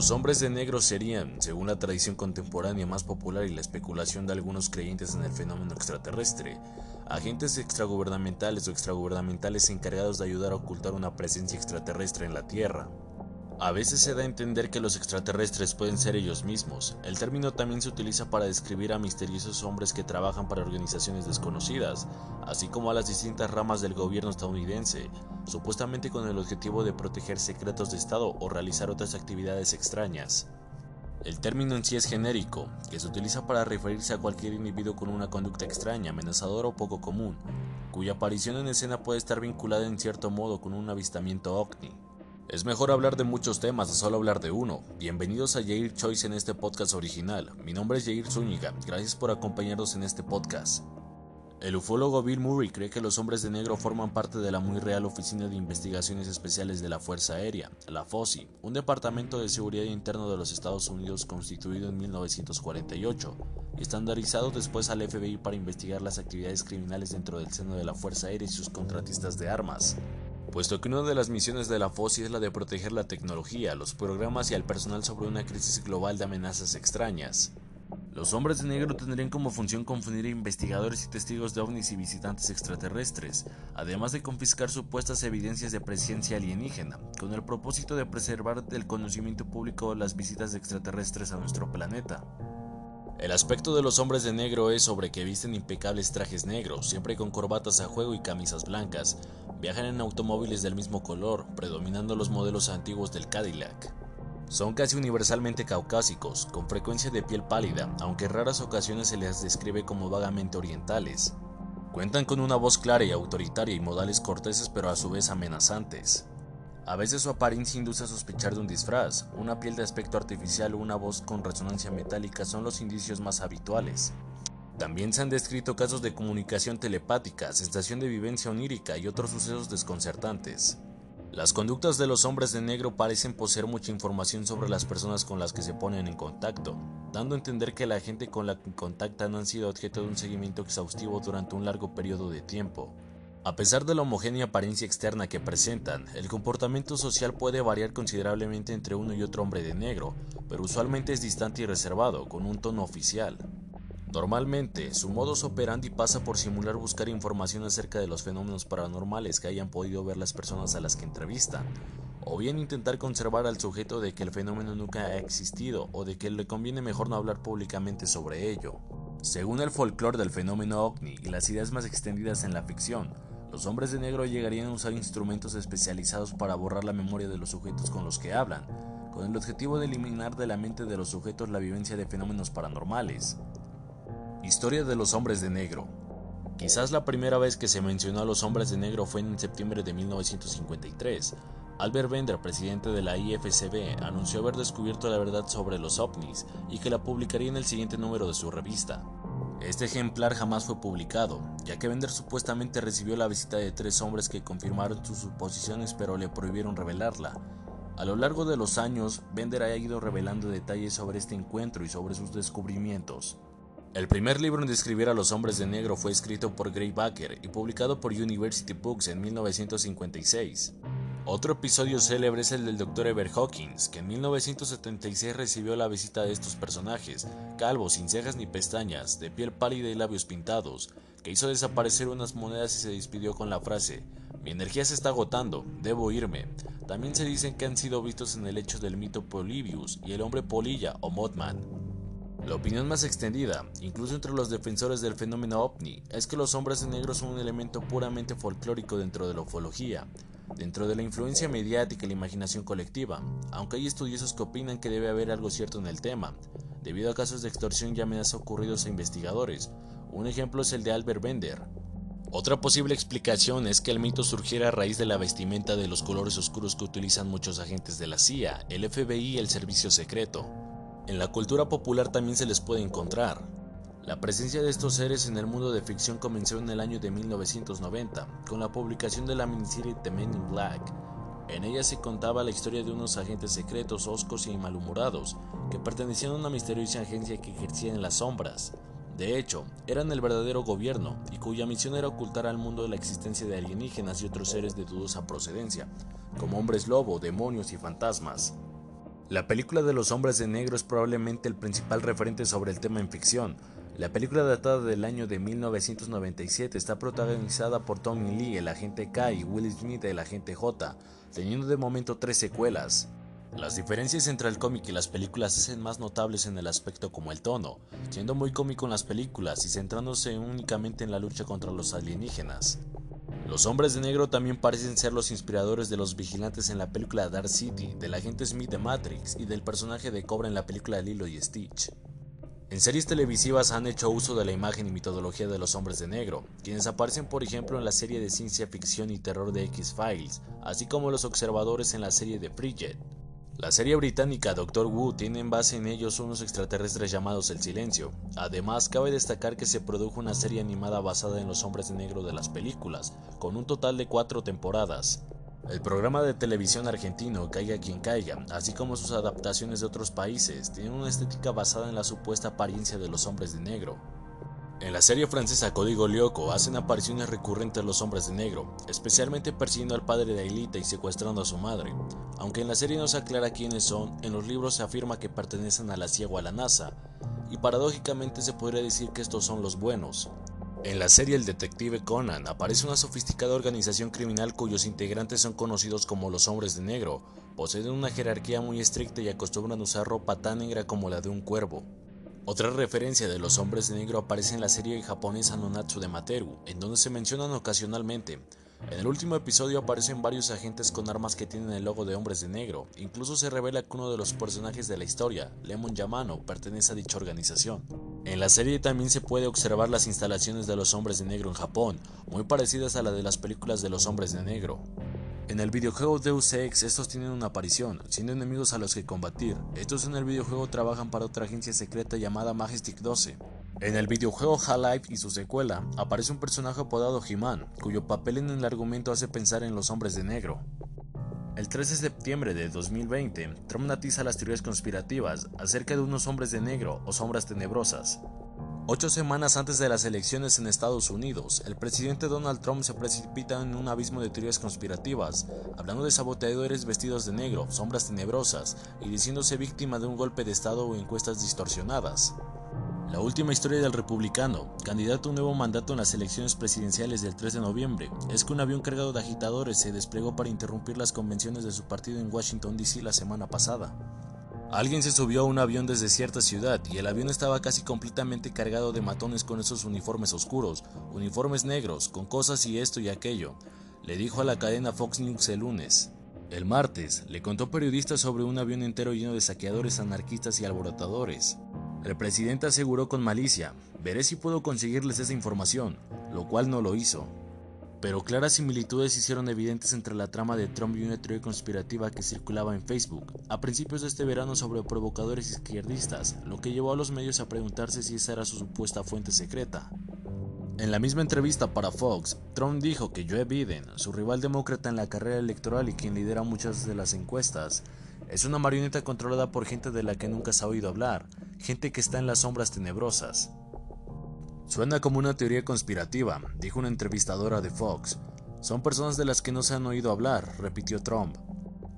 Los hombres de negro serían, según la tradición contemporánea más popular y la especulación de algunos creyentes en el fenómeno extraterrestre, agentes extragubernamentales o extragubernamentales encargados de ayudar a ocultar una presencia extraterrestre en la Tierra. A veces se da a entender que los extraterrestres pueden ser ellos mismos. El término también se utiliza para describir a misteriosos hombres que trabajan para organizaciones desconocidas, así como a las distintas ramas del gobierno estadounidense, supuestamente con el objetivo de proteger secretos de Estado o realizar otras actividades extrañas. El término en sí es genérico, que se utiliza para referirse a cualquier individuo con una conducta extraña, amenazadora o poco común, cuya aparición en escena puede estar vinculada en cierto modo con un avistamiento ovni. Es mejor hablar de muchos temas a solo hablar de uno. Bienvenidos a Jair Choice en este podcast original. Mi nombre es Jair Zúñiga. Gracias por acompañarnos en este podcast. El ufólogo Bill Murray cree que los hombres de negro forman parte de la muy real Oficina de Investigaciones Especiales de la Fuerza Aérea, la FOSI, un departamento de seguridad interno de los Estados Unidos constituido en 1948 y estandarizado después al FBI para investigar las actividades criminales dentro del seno de la Fuerza Aérea y sus contratistas de armas puesto que una de las misiones de la FOSI es la de proteger la tecnología, los programas y al personal sobre una crisis global de amenazas extrañas. Los hombres de negro tendrían como función confundir investigadores y testigos de ovnis y visitantes extraterrestres, además de confiscar supuestas evidencias de presencia alienígena, con el propósito de preservar del conocimiento público las visitas extraterrestres a nuestro planeta. El aspecto de los hombres de negro es sobre que visten impecables trajes negros, siempre con corbatas a juego y camisas blancas. Viajan en automóviles del mismo color, predominando los modelos antiguos del Cadillac. Son casi universalmente caucásicos, con frecuencia de piel pálida, aunque en raras ocasiones se les describe como vagamente orientales. Cuentan con una voz clara y autoritaria y modales corteses pero a su vez amenazantes. A veces su apariencia induce a sospechar de un disfraz, una piel de aspecto artificial o una voz con resonancia metálica son los indicios más habituales. También se han descrito casos de comunicación telepática, sensación de vivencia onírica y otros sucesos desconcertantes. Las conductas de los hombres de negro parecen poseer mucha información sobre las personas con las que se ponen en contacto, dando a entender que la gente con la que contactan han sido objeto de un seguimiento exhaustivo durante un largo periodo de tiempo. A pesar de la homogénea apariencia externa que presentan, el comportamiento social puede variar considerablemente entre uno y otro hombre de negro, pero usualmente es distante y reservado, con un tono oficial. Normalmente, su modus operandi pasa por simular buscar información acerca de los fenómenos paranormales que hayan podido ver las personas a las que entrevistan, o bien intentar conservar al sujeto de que el fenómeno nunca ha existido o de que le conviene mejor no hablar públicamente sobre ello. Según el folclore del fenómeno ovni y las ideas más extendidas en la ficción, los hombres de negro llegarían a usar instrumentos especializados para borrar la memoria de los sujetos con los que hablan, con el objetivo de eliminar de la mente de los sujetos la vivencia de fenómenos paranormales. Historia de los hombres de negro. Quizás la primera vez que se mencionó a los hombres de negro fue en septiembre de 1953. Albert Bender, presidente de la IFCB, anunció haber descubierto la verdad sobre los ovnis y que la publicaría en el siguiente número de su revista. Este ejemplar jamás fue publicado, ya que Bender supuestamente recibió la visita de tres hombres que confirmaron sus suposiciones pero le prohibieron revelarla. A lo largo de los años, Bender ha ido revelando detalles sobre este encuentro y sobre sus descubrimientos. El primer libro en describir a los hombres de negro fue escrito por Gray Baker y publicado por University Books en 1956. Otro episodio célebre es el del Dr. Ever Hawkins, que en 1976 recibió la visita de estos personajes, calvos, sin cejas ni pestañas, de piel pálida y labios pintados, que hizo desaparecer unas monedas y se despidió con la frase, mi energía se está agotando, debo irme. También se dicen que han sido vistos en el hecho del mito Polybius y el hombre polilla o Mothman. La opinión más extendida, incluso entre los defensores del fenómeno ovni, es que los hombres de negro son un elemento puramente folclórico dentro de la ufología, dentro de la influencia mediática y la imaginación colectiva, aunque hay estudiosos que opinan que debe haber algo cierto en el tema, debido a casos de extorsión y amenazas ocurridos a investigadores. Un ejemplo es el de Albert Bender. Otra posible explicación es que el mito surgiera a raíz de la vestimenta de los colores oscuros que utilizan muchos agentes de la CIA, el FBI y el Servicio Secreto. En la cultura popular también se les puede encontrar. La presencia de estos seres en el mundo de ficción comenzó en el año de 1990, con la publicación de la miniserie The Men in Black. En ella se contaba la historia de unos agentes secretos, oscos y malhumorados, que pertenecían a una misteriosa agencia que ejercía en las sombras. De hecho, eran el verdadero gobierno, y cuya misión era ocultar al mundo la existencia de alienígenas y otros seres de dudosa procedencia, como hombres lobo, demonios y fantasmas. La película de los hombres de negro es probablemente el principal referente sobre el tema en ficción. La película datada del año de 1997 está protagonizada por Tommy Lee, el agente K, y Will Smith, el agente J, teniendo de momento tres secuelas. Las diferencias entre el cómic y las películas se hacen más notables en el aspecto como el tono, siendo muy cómico en las películas y centrándose únicamente en la lucha contra los alienígenas. Los hombres de negro también parecen ser los inspiradores de los vigilantes en la película Dark City, del agente Smith de Matrix y del personaje de Cobra en la película Lilo y Stitch. En series televisivas han hecho uso de la imagen y metodología de los hombres de negro, quienes aparecen por ejemplo en la serie de ciencia ficción y terror de X-Files, así como los observadores en la serie de Bridget. La serie británica Doctor Who tiene en base en ellos unos extraterrestres llamados El Silencio. Además, cabe destacar que se produjo una serie animada basada en los hombres de negro de las películas, con un total de cuatro temporadas. El programa de televisión argentino Caiga quien caiga, así como sus adaptaciones de otros países, tienen una estética basada en la supuesta apariencia de los hombres de negro. En la serie francesa Código Lyoko hacen apariciones recurrentes los hombres de negro, especialmente persiguiendo al padre de Aelita y secuestrando a su madre. Aunque en la serie no se aclara quiénes son, en los libros se afirma que pertenecen a la CIA a la NASA, y paradójicamente se podría decir que estos son los buenos. En la serie El Detective Conan aparece una sofisticada organización criminal cuyos integrantes son conocidos como los hombres de negro, poseen una jerarquía muy estricta y acostumbran usar ropa tan negra como la de un cuervo. Otra referencia de los hombres de negro aparece en la serie japonesa Nonatsu de Materu, en donde se mencionan ocasionalmente. En el último episodio aparecen varios agentes con armas que tienen el logo de hombres de negro. Incluso se revela que uno de los personajes de la historia, Lemon Yamano, pertenece a dicha organización. En la serie también se puede observar las instalaciones de los hombres de negro en Japón, muy parecidas a la de las películas de los hombres de negro. En el videojuego Deus Ex estos tienen una aparición, siendo enemigos a los que combatir. Estos en el videojuego trabajan para otra agencia secreta llamada Majestic 12. En el videojuego Half-Life y su secuela, aparece un personaje apodado He-Man, cuyo papel en el argumento hace pensar en los hombres de negro. El 13 de septiembre de 2020, Trump natiza las teorías conspirativas acerca de unos hombres de negro o sombras tenebrosas. Ocho semanas antes de las elecciones en Estados Unidos, el presidente Donald Trump se precipita en un abismo de teorías conspirativas, hablando de saboteadores vestidos de negro, sombras tenebrosas y diciéndose víctima de un golpe de Estado o encuestas distorsionadas. La última historia del republicano, candidato a un nuevo mandato en las elecciones presidenciales del 3 de noviembre, es que un avión cargado de agitadores se desplegó para interrumpir las convenciones de su partido en Washington, D.C. la semana pasada. Alguien se subió a un avión desde cierta ciudad y el avión estaba casi completamente cargado de matones con esos uniformes oscuros, uniformes negros, con cosas y esto y aquello, le dijo a la cadena Fox News el lunes. El martes, le contó periodistas sobre un avión entero lleno de saqueadores anarquistas y alborotadores. El presidente aseguró con malicia, veré si puedo conseguirles esa información, lo cual no lo hizo. Pero claras similitudes se hicieron evidentes entre la trama de Trump y una teoría conspirativa que circulaba en Facebook a principios de este verano sobre provocadores izquierdistas, lo que llevó a los medios a preguntarse si esa era su supuesta fuente secreta. En la misma entrevista para Fox, Trump dijo que Joe Biden, su rival demócrata en la carrera electoral y quien lidera muchas de las encuestas, es una marioneta controlada por gente de la que nunca se ha oído hablar, gente que está en las sombras tenebrosas. Suena como una teoría conspirativa, dijo una entrevistadora de Fox. Son personas de las que no se han oído hablar, repitió Trump.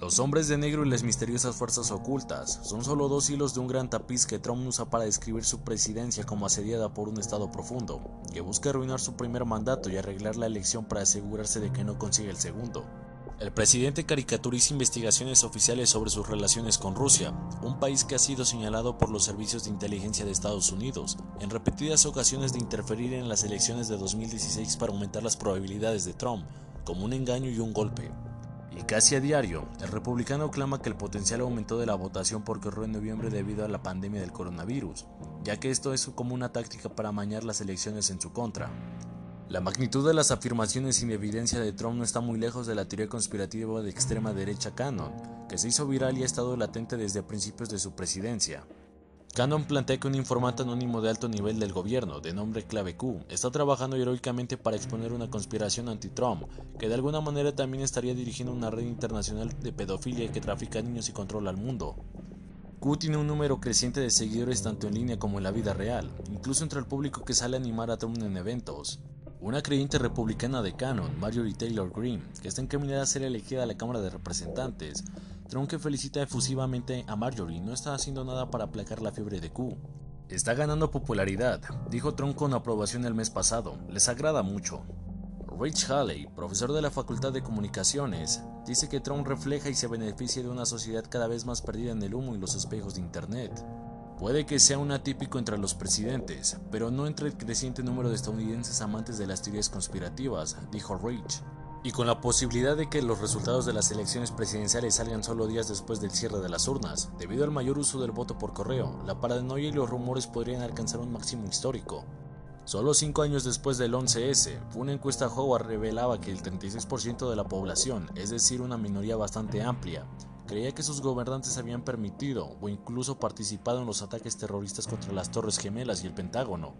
Los hombres de negro y las misteriosas fuerzas ocultas son solo dos hilos de un gran tapiz que Trump usa para describir su presidencia como asediada por un estado profundo, que busca arruinar su primer mandato y arreglar la elección para asegurarse de que no consiga el segundo. El presidente caricaturiza investigaciones oficiales sobre sus relaciones con Rusia, un país que ha sido señalado por los servicios de inteligencia de Estados Unidos en repetidas ocasiones de interferir en las elecciones de 2016 para aumentar las probabilidades de Trump, como un engaño y un golpe. Y casi a diario, el republicano clama que el potencial aumento de la votación ocurrió en noviembre debido a la pandemia del coronavirus, ya que esto es como una táctica para amañar las elecciones en su contra. La magnitud de las afirmaciones sin evidencia de Trump no está muy lejos de la teoría conspirativa de extrema derecha Cannon, que se hizo viral y ha estado latente desde principios de su presidencia. Cannon plantea que un informante anónimo de alto nivel del gobierno, de nombre Clave Q, está trabajando heroicamente para exponer una conspiración anti-Trump, que de alguna manera también estaría dirigiendo una red internacional de pedofilia que trafica niños y controla al mundo. Q tiene un número creciente de seguidores tanto en línea como en la vida real, incluso entre el público que sale a animar a Trump en eventos. Una creyente republicana de Canon, Marjorie Taylor Greene, que está encaminada a ser elegida a la Cámara de Representantes, Trump que felicita efusivamente a Marjorie no está haciendo nada para aplacar la fiebre de Q. Está ganando popularidad, dijo Trump con aprobación el mes pasado. Les agrada mucho. Rich Halley, profesor de la Facultad de Comunicaciones, dice que Trump refleja y se beneficia de una sociedad cada vez más perdida en el humo y los espejos de Internet. Puede que sea un atípico entre los presidentes, pero no entre el creciente número de estadounidenses amantes de las teorías conspirativas, dijo Rich. Y con la posibilidad de que los resultados de las elecciones presidenciales salgan solo días después del cierre de las urnas, debido al mayor uso del voto por correo, la paranoia y los rumores podrían alcanzar un máximo histórico. Solo cinco años después del 11S, una encuesta Howard revelaba que el 36% de la población, es decir, una minoría bastante amplia, creía que sus gobernantes habían permitido o incluso participado en los ataques terroristas contra las Torres Gemelas y el Pentágono.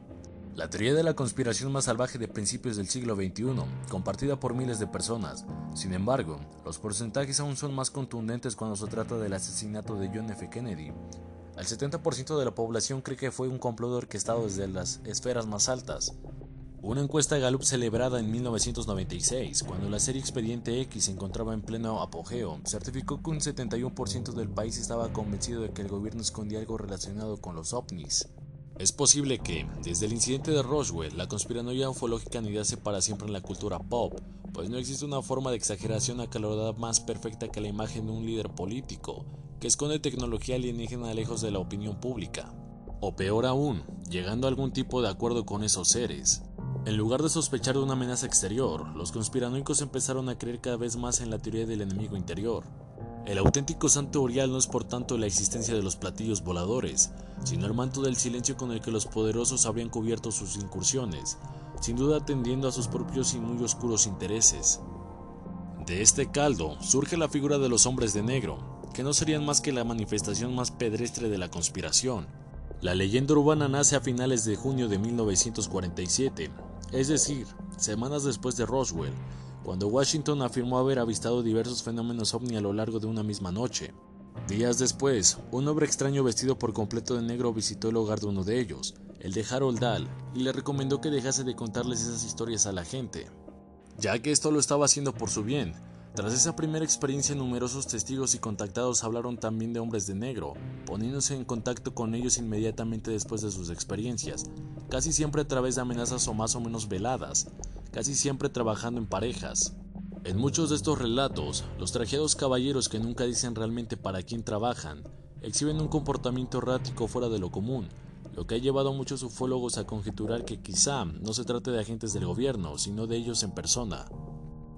La teoría de la conspiración más salvaje de principios del siglo XXI, compartida por miles de personas. Sin embargo, los porcentajes aún son más contundentes cuando se trata del asesinato de John F. Kennedy, el 70% de la población cree que fue un complot orquestado desde las esferas más altas. Una encuesta Gallup celebrada en 1996, cuando la serie Expediente X se encontraba en pleno apogeo, certificó que un 71% del país estaba convencido de que el gobierno escondía algo relacionado con los ovnis. Es posible que, desde el incidente de Roswell, la conspiranoia ufológica anidase para siempre en la cultura pop, pues no existe una forma de exageración acalorada más perfecta que la imagen de un líder político, que esconde tecnología alienígena lejos de la opinión pública. O peor aún, llegando a algún tipo de acuerdo con esos seres. En lugar de sospechar de una amenaza exterior, los conspiranoicos empezaron a creer cada vez más en la teoría del enemigo interior, el auténtico santo orial no es por tanto la existencia de los platillos voladores, sino el manto del silencio con el que los poderosos habrían cubierto sus incursiones, sin duda atendiendo a sus propios y muy oscuros intereses. De este caldo surge la figura de los hombres de negro, que no serían más que la manifestación más pedestre de la conspiración. La leyenda urbana nace a finales de junio de 1947, es decir, semanas después de Roswell, cuando Washington afirmó haber avistado diversos fenómenos ovni a lo largo de una misma noche. Días después, un hombre extraño vestido por completo de negro visitó el hogar de uno de ellos, el de Harold Dahl, y le recomendó que dejase de contarles esas historias a la gente, ya que esto lo estaba haciendo por su bien. Tras esa primera experiencia, numerosos testigos y contactados hablaron también de hombres de negro, poniéndose en contacto con ellos inmediatamente después de sus experiencias, casi siempre a través de amenazas o más o menos veladas, casi siempre trabajando en parejas. En muchos de estos relatos, los trajeados caballeros que nunca dicen realmente para quién trabajan, exhiben un comportamiento errático fuera de lo común, lo que ha llevado a muchos ufólogos a conjeturar que quizá no se trate de agentes del gobierno, sino de ellos en persona.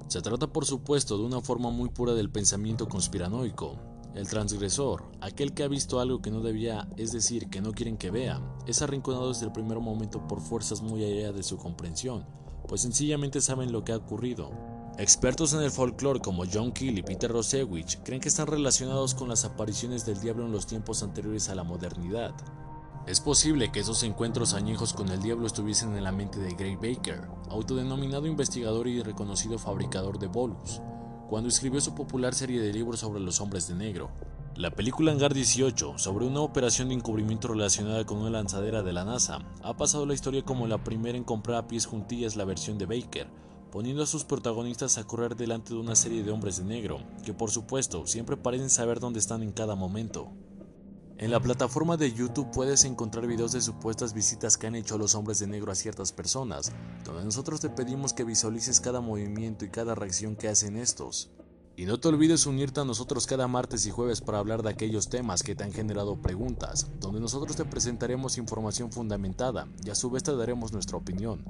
Se trata por supuesto de una forma muy pura del pensamiento conspiranoico. El transgresor, aquel que ha visto algo que no debía, es decir, que no quieren que vea, es arrinconado desde el primer momento por fuerzas muy allá de su comprensión, pues sencillamente saben lo que ha ocurrido. Expertos en el folclore como John Keel y Peter Rosewich creen que están relacionados con las apariciones del diablo en los tiempos anteriores a la modernidad. Es posible que esos encuentros añejos con el diablo estuviesen en la mente de Gray Baker, autodenominado investigador y reconocido fabricador de bolus, cuando escribió su popular serie de libros sobre los hombres de negro. La película Hangar 18, sobre una operación de encubrimiento relacionada con una lanzadera de la NASA, ha pasado la historia como la primera en comprar a pies juntillas la versión de Baker, poniendo a sus protagonistas a correr delante de una serie de hombres de negro, que por supuesto siempre parecen saber dónde están en cada momento. En la plataforma de YouTube puedes encontrar videos de supuestas visitas que han hecho los hombres de negro a ciertas personas, donde nosotros te pedimos que visualices cada movimiento y cada reacción que hacen estos. Y no te olvides unirte a nosotros cada martes y jueves para hablar de aquellos temas que te han generado preguntas, donde nosotros te presentaremos información fundamentada y a su vez te daremos nuestra opinión.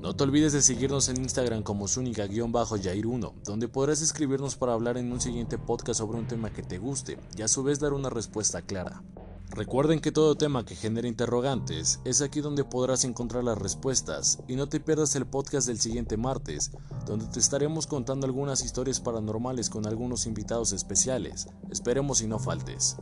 No te olvides de seguirnos en Instagram como Zúñiga-Jair1, donde podrás escribirnos para hablar en un siguiente podcast sobre un tema que te guste y a su vez dar una respuesta clara. Recuerden que todo tema que genere interrogantes es aquí donde podrás encontrar las respuestas y no te pierdas el podcast del siguiente martes, donde te estaremos contando algunas historias paranormales con algunos invitados especiales. Esperemos y no faltes.